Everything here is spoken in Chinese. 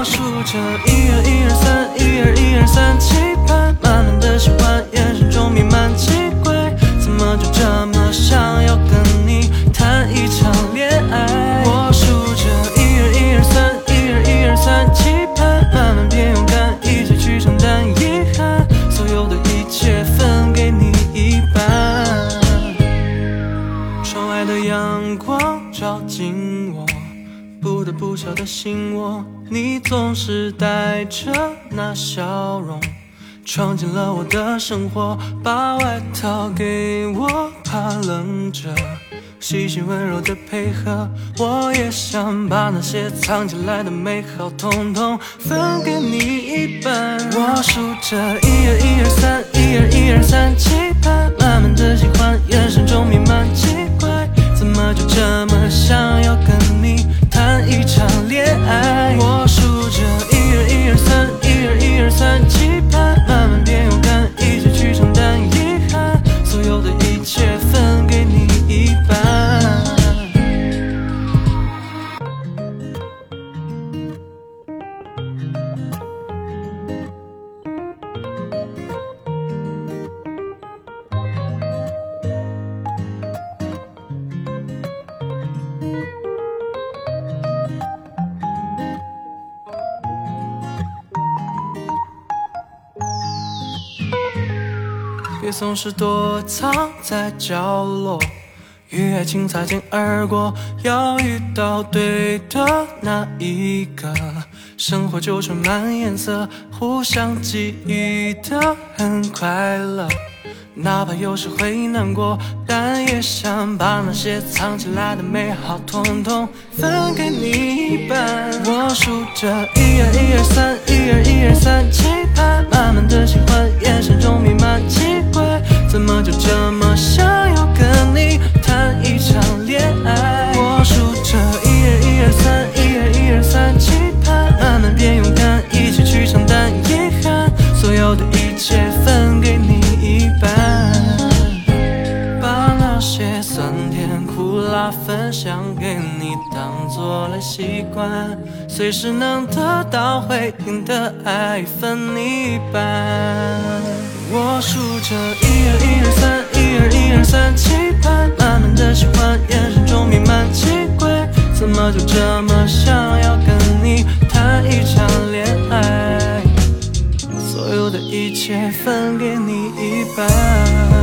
我数着一二一二三一二一二三期盼满满的喜欢眼神中弥漫奇怪怎么就这么想要跟你谈一场恋爱我数着一二一二三一二一二三期盼慢慢变勇敢一起去承担遗憾所有的一切分给你一半窗外的阳光照进我不大不小的心窝你总是带着那笑容，闯进了我的生活，把外套给我，怕冷着。细心温柔的配合，我也想把那些藏起来的美好，统统分给你一半。我数着一二一二三，一二一二三，期盼满满的喜欢，眼神中弥漫奇怪，怎么就这么想要跟你一场恋爱？别总是躲藏在角落，与爱情擦肩而过。要遇到对的那一个，生活就充满颜色，互相给予的很快乐。哪怕有时会难过，但也想把那些藏起来的美好，统统分给你一半。我数着一二一二三，一二一二三，期盼满满的喜欢，分享给你，当做了习惯，随时能得到回应的爱分你一半。我数着一二一二三，一二一二三，期盼满满的喜欢，眼神中弥漫奇怪，怎么就这么想要跟你谈一场恋爱？所有的一切分给你一半。